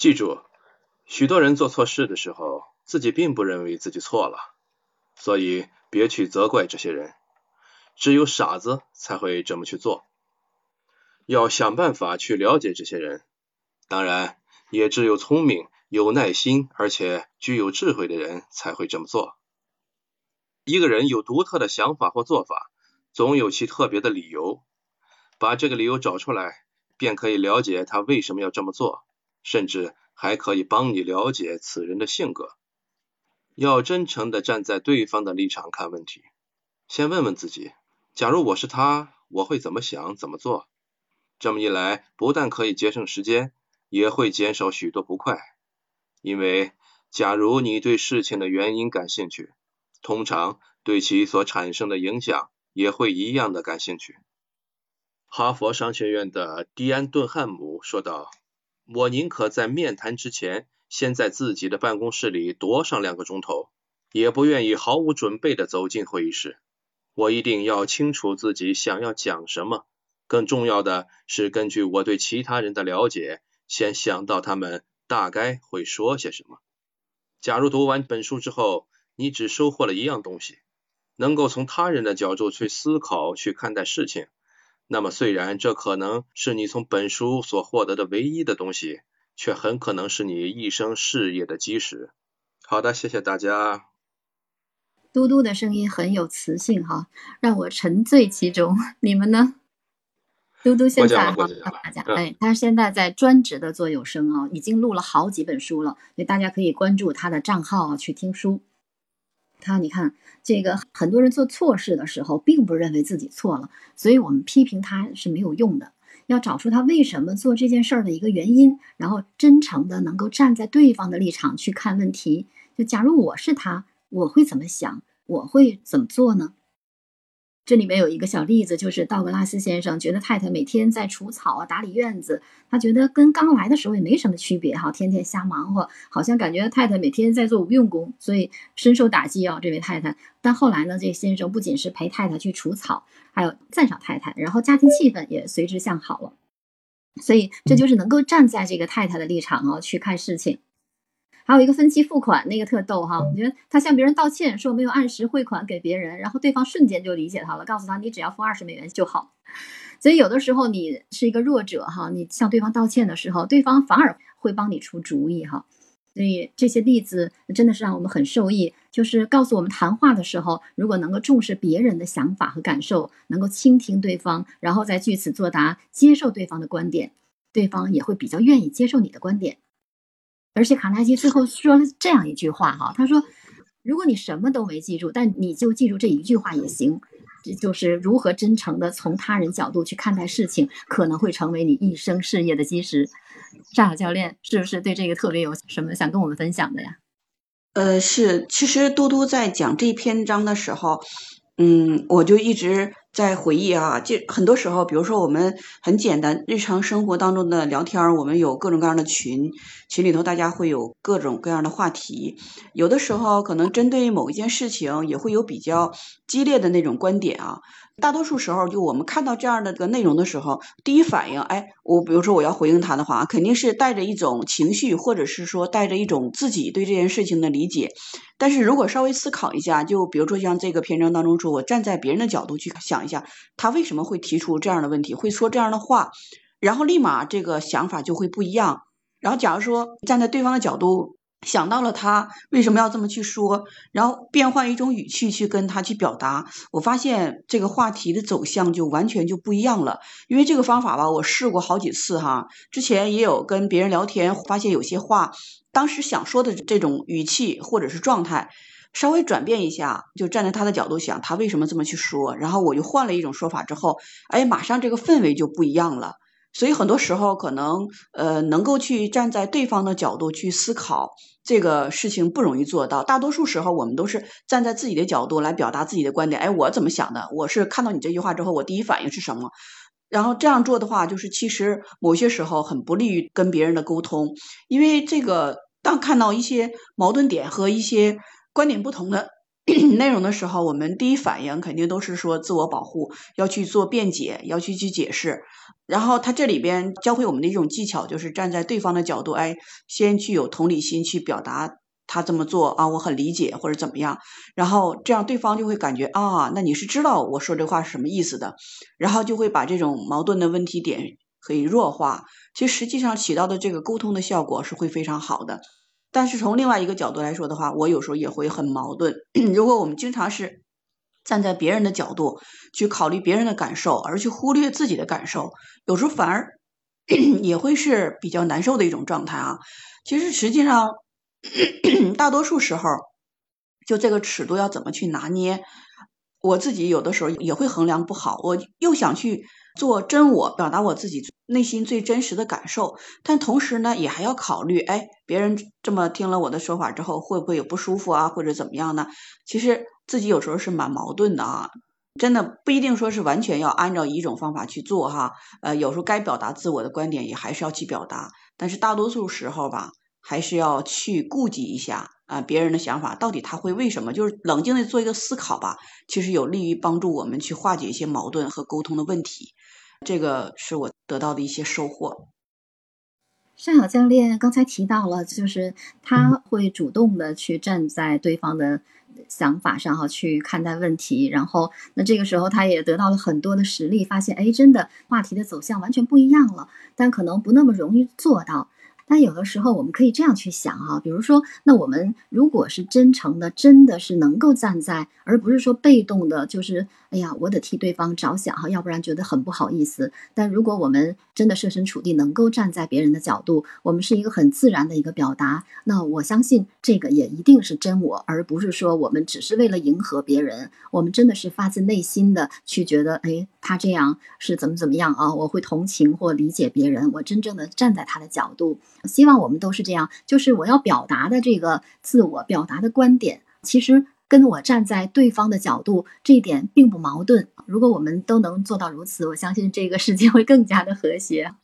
记住，许多人做错事的时候，自己并不认为自己错了，所以别去责怪这些人。只有傻子才会这么去做。要想办法去了解这些人，当然，也只有聪明、有耐心而且具有智慧的人才会这么做。一个人有独特的想法或做法，总有其特别的理由。把这个理由找出来，便可以了解他为什么要这么做，甚至还可以帮你了解此人的性格。要真诚的站在对方的立场看问题，先问问自己：假如我是他，我会怎么想、怎么做？这么一来，不但可以节省时间，也会减少许多不快。因为，假如你对事情的原因感兴趣，通常对其所产生的影响也会一样的感兴趣。哈佛商学院的迪安·顿汉姆说道：“我宁可在面谈之前，先在自己的办公室里躲上两个钟头，也不愿意毫无准备的走进会议室。我一定要清楚自己想要讲什么。更重要的是，根据我对其他人的了解，先想到他们大概会说些什么。假如读完本书之后，你只收获了一样东西，能够从他人的角度去思考、去看待事情。”那么，虽然这可能是你从本书所获得的唯一的东西，却很可能是你一生事业的基石。好的，谢谢大家。嘟嘟的声音很有磁性哈，让我沉醉其中。你们呢？嘟嘟现在哈，大家哎，他现在在专职的做有声啊，已经录了好几本书了，所以大家可以关注他的账号去听书。他，你看，这个很多人做错事的时候，并不认为自己错了，所以我们批评他是没有用的。要找出他为什么做这件事儿的一个原因，然后真诚的能够站在对方的立场去看问题。就假如我是他，我会怎么想？我会怎么做呢？这里面有一个小例子，就是道格拉斯先生觉得太太每天在除草啊、打理院子，他觉得跟刚来的时候也没什么区别哈，天天瞎忙活，好像感觉太太每天在做无用功，所以深受打击啊。这位太太，但后来呢，这先生不仅是陪太太去除草，还有赞赏太太，然后家庭气氛也随之向好了。所以这就是能够站在这个太太的立场啊去看事情。还有一个分期付款，那个特逗哈，我觉得他向别人道歉，说没有按时汇款给别人，然后对方瞬间就理解他了，告诉他你只要付二十美元就好。所以有的时候你是一个弱者哈，你向对方道歉的时候，对方反而会帮你出主意哈。所以这些例子真的是让我们很受益，就是告诉我们谈话的时候，如果能够重视别人的想法和感受，能够倾听对方，然后再据此作答，接受对方的观点，对方也会比较愿意接受你的观点。而且卡耐基最后说了这样一句话哈，他说：“如果你什么都没记住，但你就记住这一句话也行，这就是如何真诚的从他人角度去看待事情，可能会成为你一生事业的基石。”沙小教练是不是对这个特别有什么想跟我们分享的呀？呃，是，其实嘟嘟在讲这篇章的时候，嗯，我就一直。在回忆啊，就很多时候，比如说我们很简单日常生活当中的聊天，我们有各种各样的群，群里头大家会有各种各样的话题，有的时候可能针对某一件事情也会有比较激烈的那种观点啊。大多数时候，就我们看到这样的个内容的时候，第一反应，哎，我比如说我要回应他的话，肯定是带着一种情绪，或者是说带着一种自己对这件事情的理解。但是如果稍微思考一下，就比如说像这个篇章当中说，我站在别人的角度去想一下，他为什么会提出这样的问题，会说这样的话，然后立马这个想法就会不一样。然后假如说站在对方的角度。想到了他为什么要这么去说，然后变换一种语气去跟他去表达，我发现这个话题的走向就完全就不一样了。因为这个方法吧，我试过好几次哈，之前也有跟别人聊天，发现有些话当时想说的这种语气或者是状态，稍微转变一下，就站在他的角度想，他为什么这么去说，然后我就换了一种说法之后，哎，马上这个氛围就不一样了。所以很多时候可能呃能够去站在对方的角度去思考这个事情不容易做到，大多数时候我们都是站在自己的角度来表达自己的观点。哎，我怎么想的？我是看到你这句话之后，我第一反应是什么？然后这样做的话，就是其实某些时候很不利于跟别人的沟通，因为这个当看到一些矛盾点和一些观点不同的 内容的时候，我们第一反应肯定都是说自我保护，要去做辩解，要去去解释。然后他这里边教会我们的一种技巧，就是站在对方的角度，哎，先去有同理心去表达他这么做啊，我很理解或者怎么样。然后这样对方就会感觉啊，那你是知道我说这话是什么意思的，然后就会把这种矛盾的问题点可以弱化。其实实际上起到的这个沟通的效果是会非常好的。但是从另外一个角度来说的话，我有时候也会很矛盾。如果我们经常是站在别人的角度去考虑别人的感受，而去忽略自己的感受，有时候反而 也会是比较难受的一种状态啊。其实实际上，大多数时候，就这个尺度要怎么去拿捏，我自己有的时候也会衡量不好。我又想去。做真我，表达我自己内心最真实的感受，但同时呢，也还要考虑，哎，别人这么听了我的说法之后，会不会有不舒服啊，或者怎么样呢？其实自己有时候是蛮矛盾的啊，真的不一定说是完全要按照一种方法去做哈，呃，有时候该表达自我的观点也还是要去表达，但是大多数时候吧，还是要去顾及一下啊别人的想法，到底他会为什么？就是冷静的做一个思考吧，其实有利于帮助我们去化解一些矛盾和沟通的问题。这个是我得到的一些收获。尚小教练刚才提到了，就是他会主动的去站在对方的想法上哈去看待问题，然后那这个时候他也得到了很多的实例，发现哎，真的话题的走向完全不一样了，但可能不那么容易做到。但有的时候我们可以这样去想哈，比如说，那我们如果是真诚的，真的是能够站在，而不是说被动的，就是哎呀，我得替对方着想哈，要不然觉得很不好意思。但如果我们真的设身处地，能够站在别人的角度，我们是一个很自然的一个表达，那我相信这个也一定是真我，而不是说我们只是为了迎合别人，我们真的是发自内心的去觉得，哎，他这样是怎么怎么样啊？我会同情或理解别人，我真正的站在他的角度。希望我们都是这样，就是我要表达的这个自我表达的观点，其实跟我站在对方的角度这一点并不矛盾。如果我们都能做到如此，我相信这个世界会更加的和谐。